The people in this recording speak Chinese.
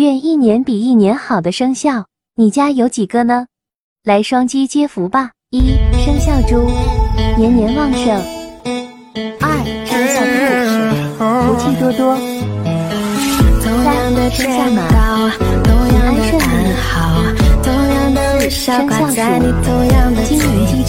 愿一年比一年好的生肖，你家有几个呢？来双击接福吧。一，生肖猪，年年旺盛。二，生肖兔，福气多多。三，生肖马，平安顺利。四，生肖鼠，金鱼精。